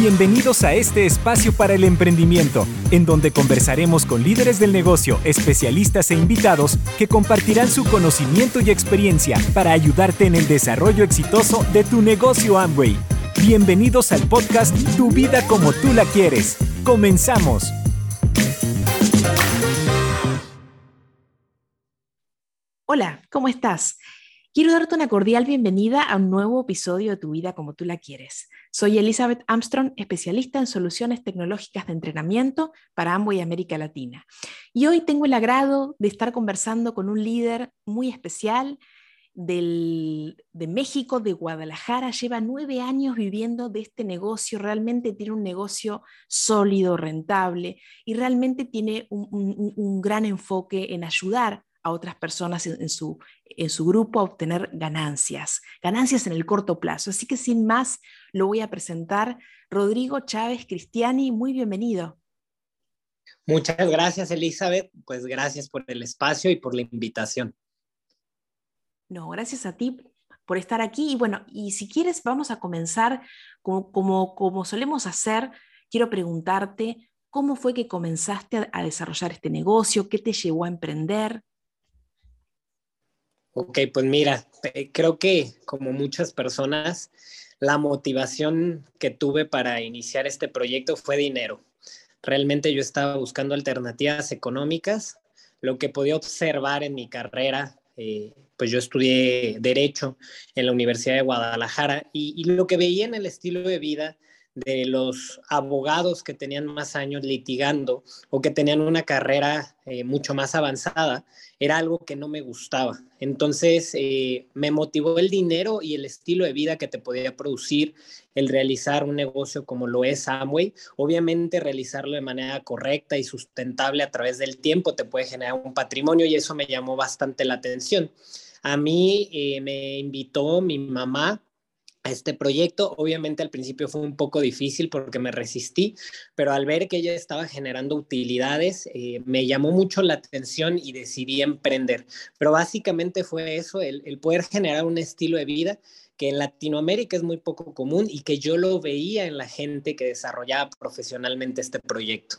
Bienvenidos a este espacio para el emprendimiento, en donde conversaremos con líderes del negocio, especialistas e invitados que compartirán su conocimiento y experiencia para ayudarte en el desarrollo exitoso de tu negocio Amway. Bienvenidos al podcast Tu vida como tú la quieres. Comenzamos. Hola, ¿cómo estás? Quiero darte una cordial bienvenida a un nuevo episodio de Tu vida como tú la quieres. Soy Elizabeth Armstrong, especialista en soluciones tecnológicas de entrenamiento para Amway América Latina. Y hoy tengo el agrado de estar conversando con un líder muy especial de México, de Guadalajara. Lleva nueve años viviendo de este negocio. Realmente tiene un negocio sólido, rentable y realmente tiene un gran enfoque en ayudar a otras personas en, su, en su grupo a obtener ganancias, ganancias en el corto plazo. Así que sin más, lo voy a presentar. Rodrigo Chávez Cristiani, muy bienvenido. Muchas gracias, Elizabeth. Pues gracias por el espacio y por la invitación. No, gracias a ti por estar aquí. Y bueno, y si quieres, vamos a comenzar como, como, como solemos hacer. Quiero preguntarte, ¿cómo fue que comenzaste a desarrollar este negocio? ¿Qué te llevó a emprender? Ok, pues mira, creo que como muchas personas, la motivación que tuve para iniciar este proyecto fue dinero. Realmente yo estaba buscando alternativas económicas. Lo que podía observar en mi carrera, eh, pues yo estudié derecho en la Universidad de Guadalajara y lo que veía en el estilo de vida de los abogados que tenían más años litigando o que tenían una carrera eh, mucho más avanzada, era algo que no me gustaba. Entonces eh, me motivó el dinero y el estilo de vida que te podía producir el realizar un negocio como lo es Amway. Obviamente realizarlo de manera correcta y sustentable a través del tiempo te puede generar un patrimonio y eso me llamó bastante la atención. A mí eh, me invitó mi mamá a este proyecto. Obviamente al principio fue un poco difícil porque me resistí, pero al ver que ella estaba generando utilidades, eh, me llamó mucho la atención y decidí emprender. Pero básicamente fue eso, el, el poder generar un estilo de vida que en Latinoamérica es muy poco común y que yo lo veía en la gente que desarrollaba profesionalmente este proyecto.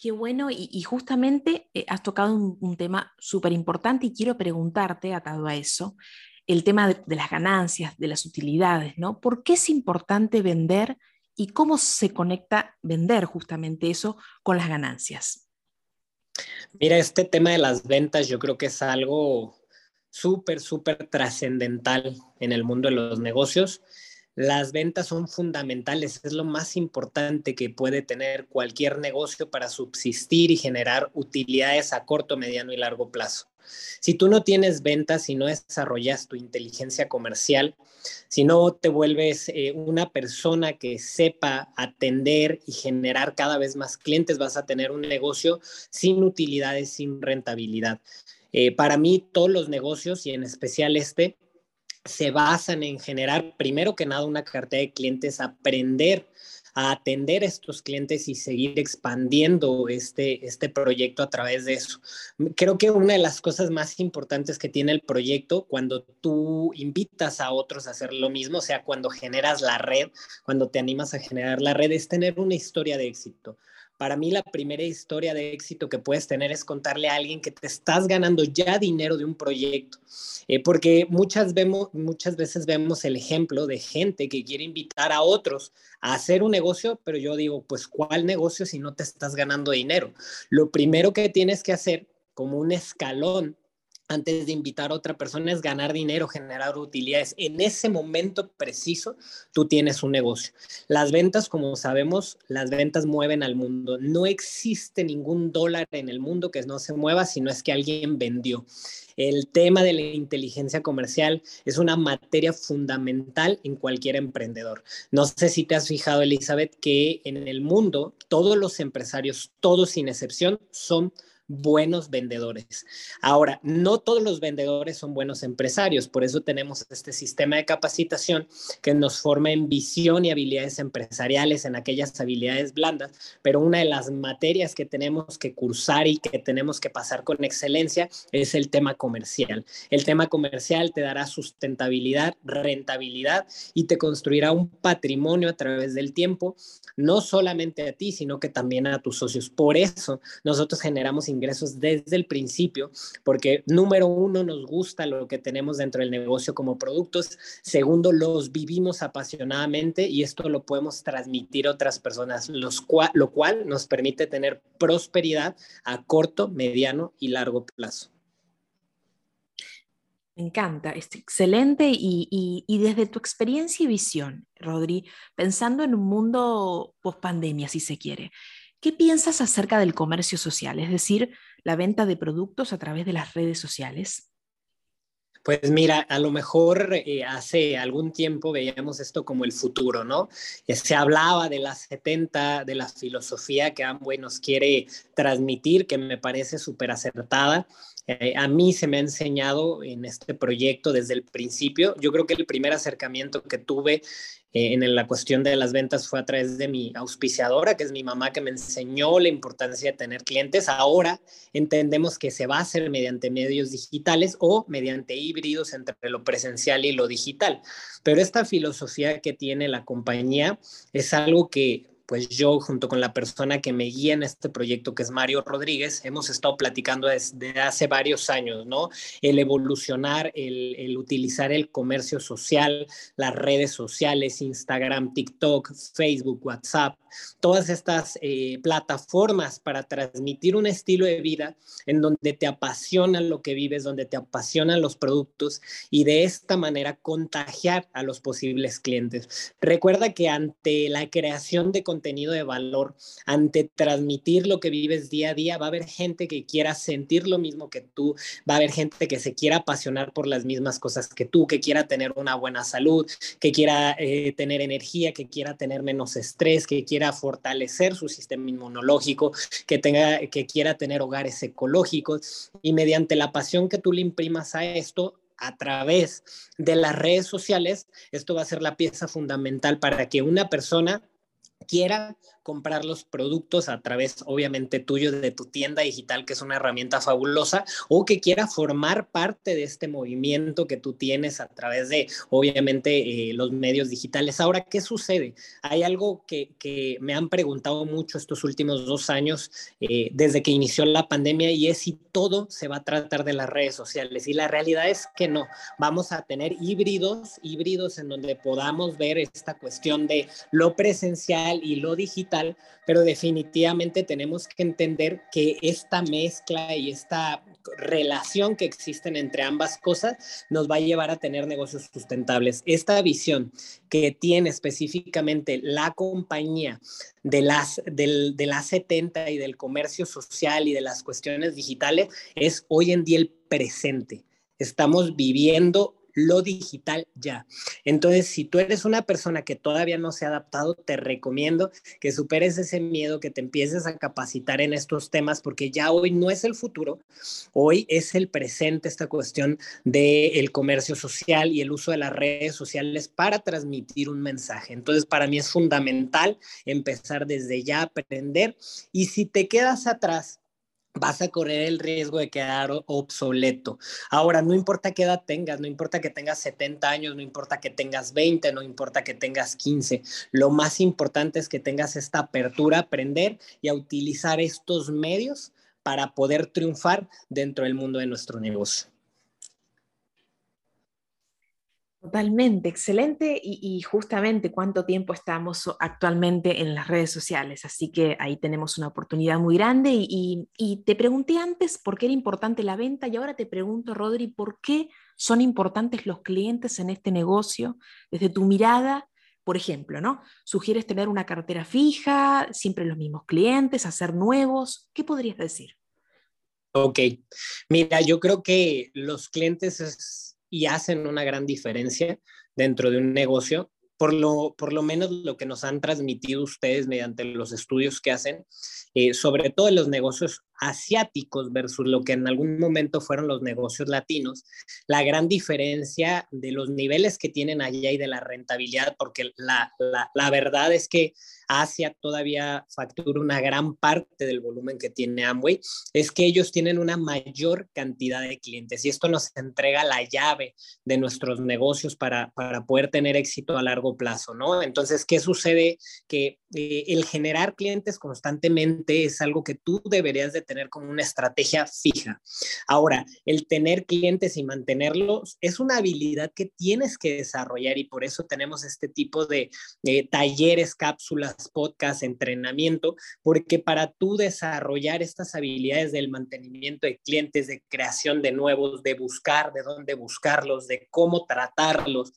Qué bueno, y, justamente eh, has tocado un, tema súper importante y quiero preguntarte, atado a eso, el tema de, de, las ganancias, de las utilidades, ¿no? ¿Por qué es importante vender y cómo se conecta vender justamente eso con las ganancias? Mira, este tema de las ventas yo creo que es algo súper, súper trascendental en el mundo de los negocios las ventas son fundamentales, es lo más importante que puede tener cualquier negocio para subsistir y generar utilidades a corto, mediano y largo plazo. Si tú no tienes ventas, si no desarrollas tu inteligencia comercial, si no te vuelves eh, una persona que sepa atender y generar cada vez más clientes, vas a tener un negocio sin utilidades, sin rentabilidad. Eh, para mí, todos los negocios y en especial este, se basan en generar, primero que nada, una cartera de clientes, aprender a atender a estos clientes y seguir expandiendo este, este proyecto a través de eso. Creo que una de las cosas más importantes que tiene el proyecto cuando tú invitas a otros a hacer lo mismo, o sea, cuando generas la red, cuando te animas a generar la red, es tener una historia de éxito. Para mí la primera historia de éxito que puedes tener es contarle a alguien que te estás ganando ya dinero de un proyecto, eh, porque muchas, vemos, muchas veces vemos el ejemplo de gente que quiere invitar a otros a hacer un negocio, pero yo digo, pues ¿cuál negocio si no te estás ganando dinero? Lo primero que tienes que hacer como un escalón antes de invitar a otra persona es ganar dinero, generar utilidades. En ese momento preciso, tú tienes un negocio. Las ventas, como sabemos, las ventas mueven al mundo. No existe ningún dólar en el mundo que no se mueva si no es que alguien vendió. El tema de la inteligencia comercial es una materia fundamental en cualquier emprendedor. No sé si te has fijado, Elizabeth, que en el mundo todos los empresarios, todos sin excepción, son buenos vendedores. Ahora, no todos los vendedores son buenos empresarios, por eso tenemos este sistema de capacitación que nos forma en visión y habilidades empresariales, en aquellas habilidades blandas, pero una de las materias que tenemos que cursar y que tenemos que pasar con excelencia es el tema comercial. El tema comercial te dará sustentabilidad, rentabilidad y te construirá un patrimonio a través del tiempo, no solamente a ti, sino que también a tus socios. Por eso nosotros generamos ingresos desde el principio, porque número uno, nos gusta lo que tenemos dentro del negocio como productos, segundo, los vivimos apasionadamente y esto lo podemos transmitir a otras personas, los lo cual nos permite tener prosperidad a corto, mediano y largo plazo. Me encanta, es excelente y, y, desde tu experiencia y visión, Rodri, pensando en un mundo post pandemia, si se quiere, ¿Qué piensas acerca del comercio social, es decir, la venta de productos a través de las redes sociales? Pues mira, a lo mejor eh, hace algún tiempo veíamos esto como el futuro, ¿no? Se hablaba de las 70, de la filosofía que Amway nos quiere transmitir, que me parece súper acertada. Eh, a mí se me ha enseñado en este proyecto desde el principio. Yo creo que el primer acercamiento que tuve eh, en la cuestión de las ventas fue a través de mi auspiciadora, que es mi mamá, que me enseñó la importancia de tener clientes. Ahora entendemos que se va a hacer mediante medios digitales o mediante híbridos entre lo presencial y lo digital. Pero esta filosofía que tiene la compañía es algo que pues yo junto con la persona que me guía en este proyecto, que es Mario Rodríguez, hemos estado platicando desde hace varios años, ¿no? El evolucionar, el, utilizar el comercio social, las redes sociales, Instagram, TikTok, Facebook, WhatsApp, todas estas eh, plataformas para transmitir un estilo de vida en donde te apasiona lo que vives, donde te apasionan los productos y de esta manera contagiar a los posibles clientes. Recuerda que ante la creación de contenido de valor, ante transmitir lo que vives día a día, va a haber gente que quiera sentir lo mismo que tú, va a haber gente que se quiera apasionar por las mismas cosas que tú, que quiera tener una buena salud, que quiera eh, tener energía, que quiera tener menos estrés, que quiera fortalecer su sistema inmunológico, que, tenga, que quiera tener hogares ecológicos y mediante la pasión que tú le imprimas a esto, a través de las redes sociales, esto va a ser la pieza fundamental para que una persona quiera comprar los productos a través, obviamente, tuyo de tu tienda digital, que es una herramienta fabulosa, o que quiera formar parte de este movimiento que tú tienes a través de, obviamente, eh, los medios digitales. Ahora, ¿qué sucede? Hay algo que, me han preguntado mucho estos últimos dos años, eh, desde que inició la pandemia, y es si todo se va a tratar de las redes sociales. Y la realidad es que no. Vamos a tener híbridos, híbridos en donde podamos ver esta cuestión de lo presencial y lo digital pero definitivamente tenemos que entender que esta mezcla y esta relación que existen entre ambas cosas nos va a llevar a tener negocios sustentables. Esta visión que tiene específicamente la compañía de las, del, de las 70 y del comercio social y de las cuestiones digitales es hoy en día el presente. Estamos viviendo lo digital ya. Entonces, si tú eres una persona que todavía no se ha adaptado, te recomiendo que superes ese miedo, que te empieces a capacitar en estos temas, porque ya hoy no es el futuro, hoy es el presente esta cuestión del comercio social y el uso de las redes sociales para transmitir un mensaje. Entonces, para mí es fundamental empezar desde ya a aprender y si te quedas atrás, vas a correr el riesgo de quedar obsoleto. Ahora, no importa qué edad tengas, no importa que tengas 70 años, no importa que tengas 20, no importa que tengas 15, lo más importante es que tengas esta apertura a aprender y a utilizar estos medios para poder triunfar dentro del mundo de nuestro negocio. Totalmente, excelente y, justamente cuánto tiempo estamos actualmente en las redes sociales, así que ahí tenemos una oportunidad muy grande y, y, te pregunté antes por qué era importante la venta y ahora te pregunto, Rodri, ¿por qué son importantes los clientes en este negocio desde tu mirada? Por ejemplo, ¿no? ¿Sugieres tener una cartera fija, siempre los mismos clientes, hacer nuevos? ¿Qué podrías decir? Ok, mira, yo creo que los clientes es y hacen una gran diferencia dentro de un negocio. Por lo, por lo menos lo que nos han transmitido ustedes mediante los estudios que hacen, eh, sobre todo en los negocios asiáticos versus lo que en algún momento fueron los negocios latinos, la gran diferencia de los niveles que tienen allá y de la rentabilidad, porque la, la, la verdad es que Asia todavía factura una gran parte del volumen que tiene Amway, es que ellos tienen una mayor cantidad de clientes y esto nos entrega la llave de nuestros negocios para, para poder tener éxito a largo plazo, ¿no? Entonces, ¿qué sucede? Que eh, el generar clientes constantemente es algo que tú deberías de tener como una estrategia fija. Ahora, el tener clientes y mantenerlos es una habilidad que tienes que desarrollar y por eso tenemos este tipo de, talleres, cápsulas, podcast, entrenamiento, porque para tú desarrollar estas habilidades del mantenimiento de clientes, de creación de nuevos, de buscar de dónde buscarlos, de cómo tratarlos,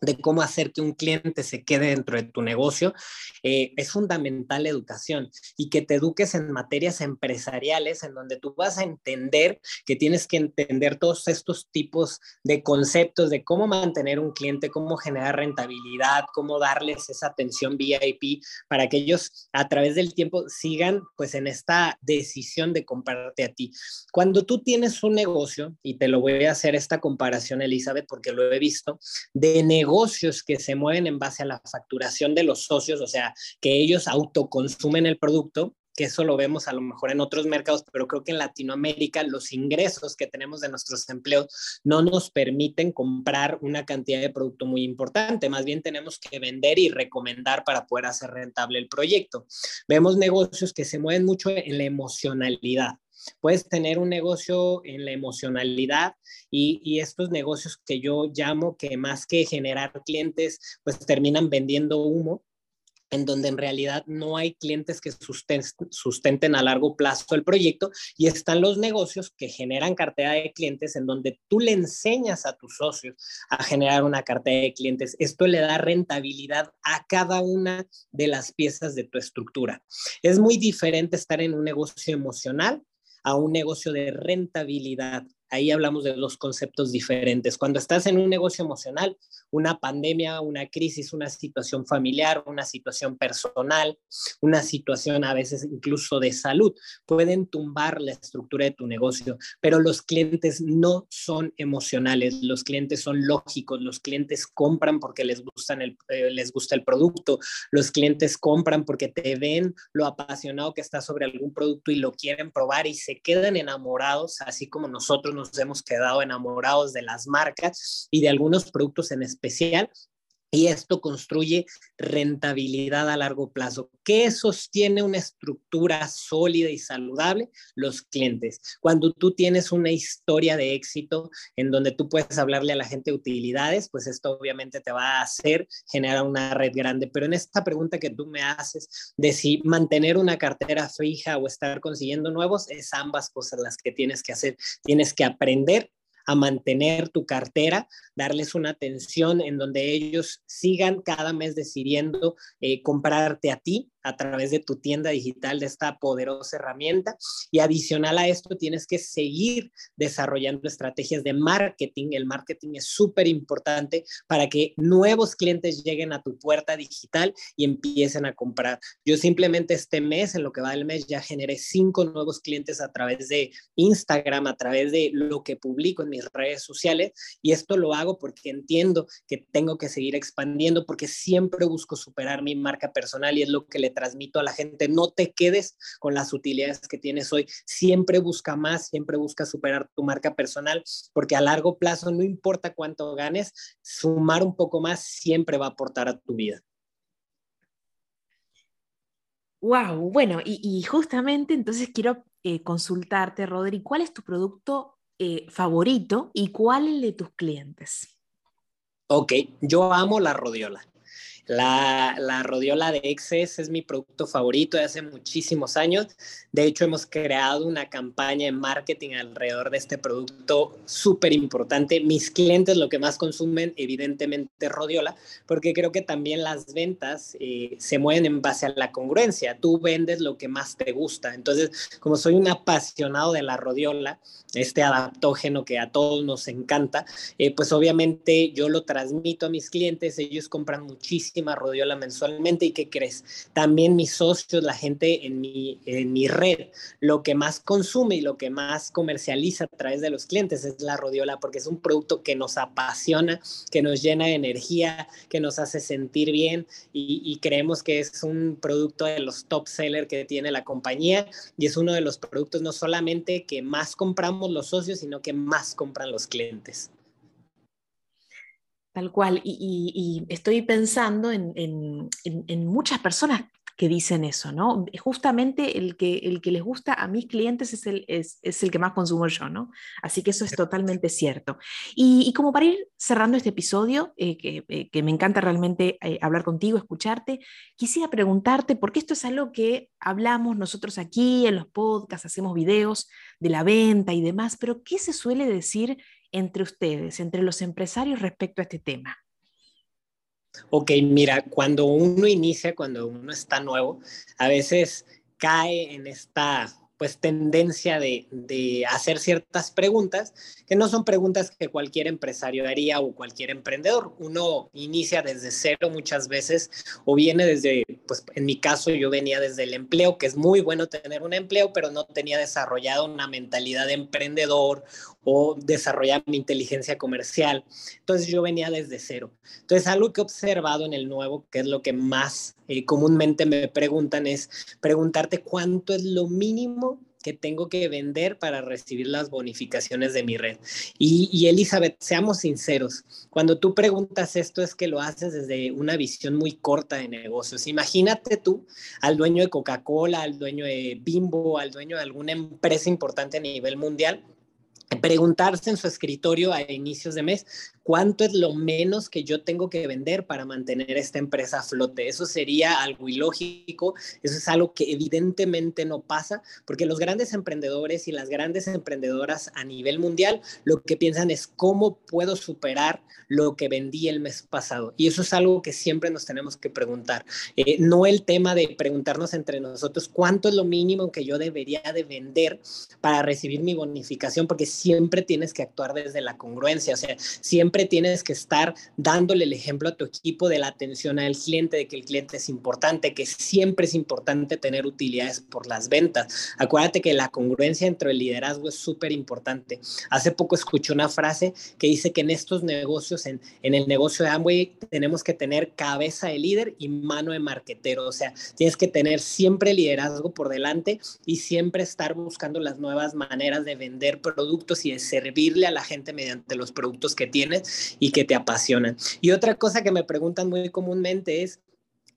de cómo hacer que un cliente se quede dentro de tu negocio, eh, es fundamental la educación y que te eduques en materias empresariales en donde tú vas a entender que tienes que entender todos estos tipos de conceptos de cómo mantener un cliente, cómo generar rentabilidad, cómo darles esa atención VIP para que ellos a través del tiempo sigan pues en esta decisión de comprarte a ti. Cuando tú tienes un negocio, y te lo voy a hacer esta comparación, Elizabeth, porque lo he visto, de negocio, negocios que se mueven en base a la facturación de los socios, o sea, que ellos autoconsumen el producto, que eso lo vemos a lo mejor en otros mercados, pero creo que en Latinoamérica los ingresos que tenemos de nuestros empleos no nos permiten comprar una cantidad de producto muy importante, más bien tenemos que vender y recomendar para poder hacer rentable el proyecto. Vemos negocios que se mueven mucho en la emocionalidad. Puedes tener un negocio en la emocionalidad y, estos negocios que yo llamo que más que generar clientes, pues terminan vendiendo humo en donde en realidad no hay clientes que sustenten, a largo plazo el proyecto y están los negocios que generan cartera de clientes en donde tú le enseñas a tus socios a generar una cartera de clientes. Esto le da rentabilidad a cada una de las piezas de tu estructura. Es muy diferente estar en un negocio emocional a un negocio de rentabilidad. Ahí hablamos de dos conceptos diferentes. Cuando estás en un negocio emocional, una pandemia, una crisis, una situación familiar, una situación personal, una situación a veces incluso de salud, pueden tumbar la estructura de tu negocio, pero los clientes no son emocionales, los clientes son lógicos, los clientes compran porque les, gustan el, eh, les gusta el producto, los clientes compran porque te ven lo apasionado que está sobre algún producto y lo quieren probar y se quedan enamorados, así como nosotros nos hemos quedado enamorados de las marcas y de algunos productos en especial y esto construye rentabilidad a largo plazo. ¿Qué sostiene una estructura sólida y saludable? Los clientes. Cuando tú tienes una historia de éxito en donde tú puedes hablarle a la gente de utilidades, pues esto obviamente te va a hacer generar una red grande. Pero en esta pregunta que tú me haces de si mantener una cartera fija o estar consiguiendo nuevos, es ambas cosas las que tienes que hacer. Tienes que aprender a mantener tu cartera, darles una atención en donde ellos sigan cada mes decidiendo eh, comprarte a ti a través de tu tienda digital de esta poderosa herramienta. Y adicional a esto, tienes que seguir desarrollando estrategias de marketing. El marketing es súper importante para que nuevos clientes lleguen a tu puerta digital y empiecen a comprar. Yo simplemente este mes, en lo que va del mes, ya generé cinco nuevos clientes a través de Instagram, a través de lo que publico en mis redes sociales. Y esto lo hago porque entiendo que tengo que seguir expandiendo, porque siempre busco superar mi marca personal y es lo que le transmito a la gente, no te quedes con las utilidades que tienes hoy, siempre busca más, siempre busca superar tu marca personal, porque a largo plazo, no importa cuánto ganes, sumar un poco más siempre va a aportar a tu vida. Wow, bueno, y, justamente entonces quiero eh, consultarte, Rodri, ¿cuál es tu producto eh, favorito y cuál el de tus clientes? Ok, yo amo la rodiola. La, la rodiola de Excess es mi producto favorito de hace muchísimos años. De hecho, hemos creado una campaña de marketing alrededor de este producto súper importante. Mis clientes lo que más consumen, evidentemente, rodiola, porque creo que también las ventas eh, se mueven en base a la congruencia. Tú vendes lo que más te gusta. Entonces, como soy un apasionado de la rodiola, este adaptógeno que a todos nos encanta, eh, pues obviamente yo lo transmito a mis clientes, ellos compran muchísimo muchísima rodiola mensualmente y ¿qué crees? También mis socios, la gente en mi, en mi red, lo que más consume y lo que más comercializa a través de los clientes es la rodiola porque es un producto que nos apasiona, que nos llena de energía, que nos hace sentir bien y, y creemos que es un producto de los top sellers que tiene la compañía y es uno de los productos no solamente que más compramos los socios, sino que más compran los clientes. Tal cual. Y, estoy pensando en, muchas personas que dicen eso, ¿no? Justamente el que, el que les gusta a mis clientes es el, es, el que más consumo yo, ¿no? Así que eso es totalmente cierto. Y, como para ir cerrando este episodio, eh, eh, que, me encanta realmente eh, hablar contigo, escucharte, quisiera preguntarte, porque esto es algo que hablamos nosotros aquí en los podcasts, hacemos videos de la venta y demás, pero ¿qué se suele decir entre ustedes, entre los empresarios respecto a este tema? Ok, mira, cuando uno inicia, cuando uno está nuevo, a veces cae en esta pues tendencia de, de, hacer ciertas preguntas que no son preguntas que cualquier empresario haría o cualquier emprendedor. Uno inicia desde cero muchas veces o viene desde, pues en mi caso yo venía desde el empleo, que es muy bueno tener un empleo, pero no tenía desarrollado una mentalidad de emprendedor o desarrollar mi inteligencia comercial. Entonces yo venía desde cero. Entonces algo que he observado en el nuevo, que es lo que más eh, comúnmente me preguntan, es preguntarte cuánto es lo mínimo que tengo que vender para recibir las bonificaciones de mi red. Y, y, Elizabeth, seamos sinceros, cuando tú preguntas esto es que lo haces desde una visión muy corta de negocios. Imagínate tú al dueño de Coca-Cola, al dueño de Bimbo, al dueño de alguna empresa importante a nivel mundial preguntarse en su escritorio a inicios de mes cuánto es lo menos que yo tengo que vender para mantener esta empresa a flote. Eso sería algo ilógico, eso es algo que evidentemente no pasa, porque los grandes emprendedores y las grandes emprendedoras a nivel mundial lo que piensan es cómo puedo superar lo que vendí el mes pasado. Y eso es algo que siempre nos tenemos que preguntar. Eh, no el tema de preguntarnos entre nosotros cuánto es lo mínimo que yo debería de vender para recibir mi bonificación, porque siempre tienes que actuar desde la congruencia, o sea, siempre tienes que estar dándole el ejemplo a tu equipo de la atención al cliente, de que el cliente es importante, que siempre es importante tener utilidades por las ventas. Acuérdate que la congruencia entre el liderazgo es súper importante. Hace poco escuché una frase que dice que en estos negocios, en, en el negocio de Amway, tenemos que tener cabeza de líder y mano de marquetero. O sea, tienes que tener siempre liderazgo por delante y siempre estar buscando las nuevas maneras de vender productos y de servirle a la gente mediante los productos que tienes y que te apasionan. Y otra cosa que me preguntan muy comúnmente es,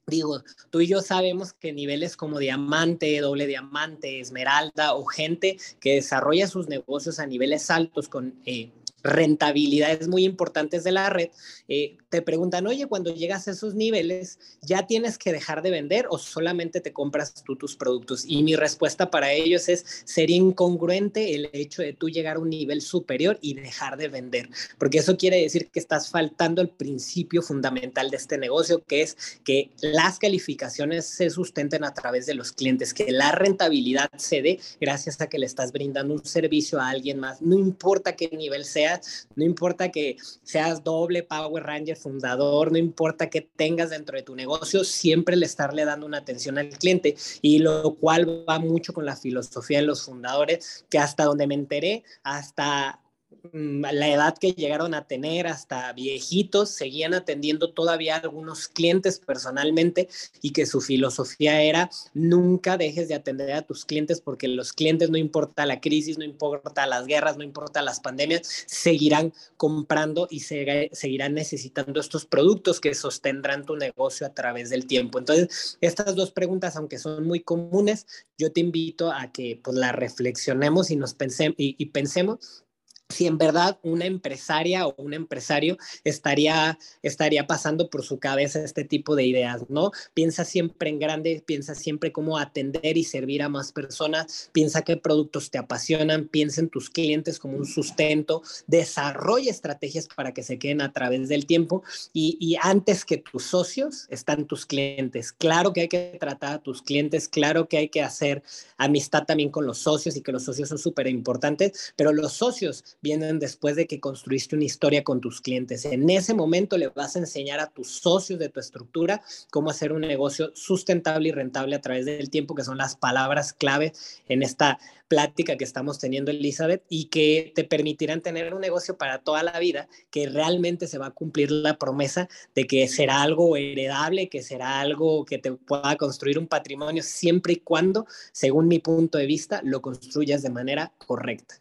digo, tú y yo sabemos que niveles como diamante, doble diamante, esmeralda o gente que desarrolla sus negocios a niveles altos con eh, rentabilidades muy importantes de la red, eh, te preguntan, oye, cuando llegas a esos niveles, ¿ya tienes que dejar de vender o solamente te compras tú tus productos? Y mi respuesta para ellos es, sería incongruente el hecho de tú llegar a un nivel superior y dejar de vender, porque eso quiere decir que estás faltando el principio fundamental de este negocio, que es que las calificaciones se sustenten a través de los clientes, que la rentabilidad se dé gracias a que le estás brindando un servicio a alguien más, no importa qué nivel sea no importa que seas doble Power Ranger fundador, no importa que tengas dentro de tu negocio, siempre le estarle dando una atención al cliente y lo cual va mucho con la filosofía de los fundadores, que hasta donde me enteré, hasta la edad que llegaron a tener hasta viejitos, seguían atendiendo todavía algunos clientes personalmente y que su filosofía era nunca dejes de atender a tus clientes porque los clientes no importa la crisis, no importa las guerras, no importa las pandemias, seguirán comprando y seguirán necesitando estos productos que sostendrán tu negocio a través del tiempo. Entonces, estas dos preguntas, aunque son muy comunes, yo te invito a que pues las reflexionemos y nos pensemos y, y pensemos si en verdad una empresaria o un empresario estaría, estaría pasando por su cabeza este tipo de ideas, ¿no? Piensa siempre en grande, piensa siempre cómo atender y servir a más personas, piensa qué productos te apasionan, piensa en tus clientes como un sustento, desarrolla estrategias para que se queden a través del tiempo y, y antes que tus socios están tus clientes. Claro que hay que tratar a tus clientes, claro que hay que hacer amistad también con los socios y que los socios son súper importantes, pero los socios vienen después de que construiste una historia con tus clientes. En ese momento le vas a enseñar a tus socios de tu estructura cómo hacer un negocio sustentable y rentable a través del tiempo, que son las palabras clave en esta plática que estamos teniendo, Elizabeth, y que te permitirán tener un negocio para toda la vida, que realmente se va a cumplir la promesa de que será algo heredable, que será algo que te pueda construir un patrimonio siempre y cuando, según mi punto de vista, lo construyas de manera correcta.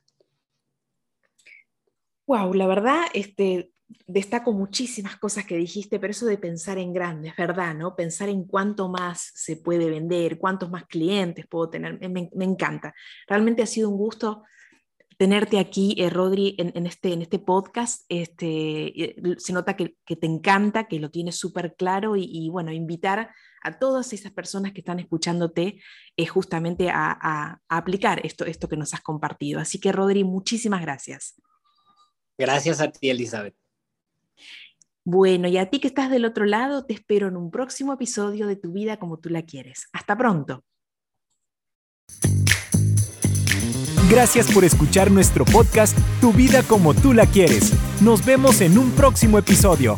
Wow, la verdad, este, destaco muchísimas cosas que dijiste, pero eso de pensar en grande, es verdad, ¿no? Pensar en cuánto más se puede vender, cuántos más clientes puedo tener, me, encanta. Realmente ha sido un gusto tenerte aquí, eh, Rodri, en, este, en este podcast. Este, se nota que, te encanta, que lo tienes súper claro y, bueno, invitar a todas esas personas que están escuchándote eh, justamente a, a, aplicar esto, esto que nos has compartido. Así que, Rodri, muchísimas gracias. Gracias a ti, Elizabeth. Bueno, y a ti que estás del otro lado, te espero en un próximo episodio de Tu vida como tú la quieres. Hasta pronto. Gracias por escuchar nuestro podcast Tu vida como tú la quieres. Nos vemos en un próximo episodio.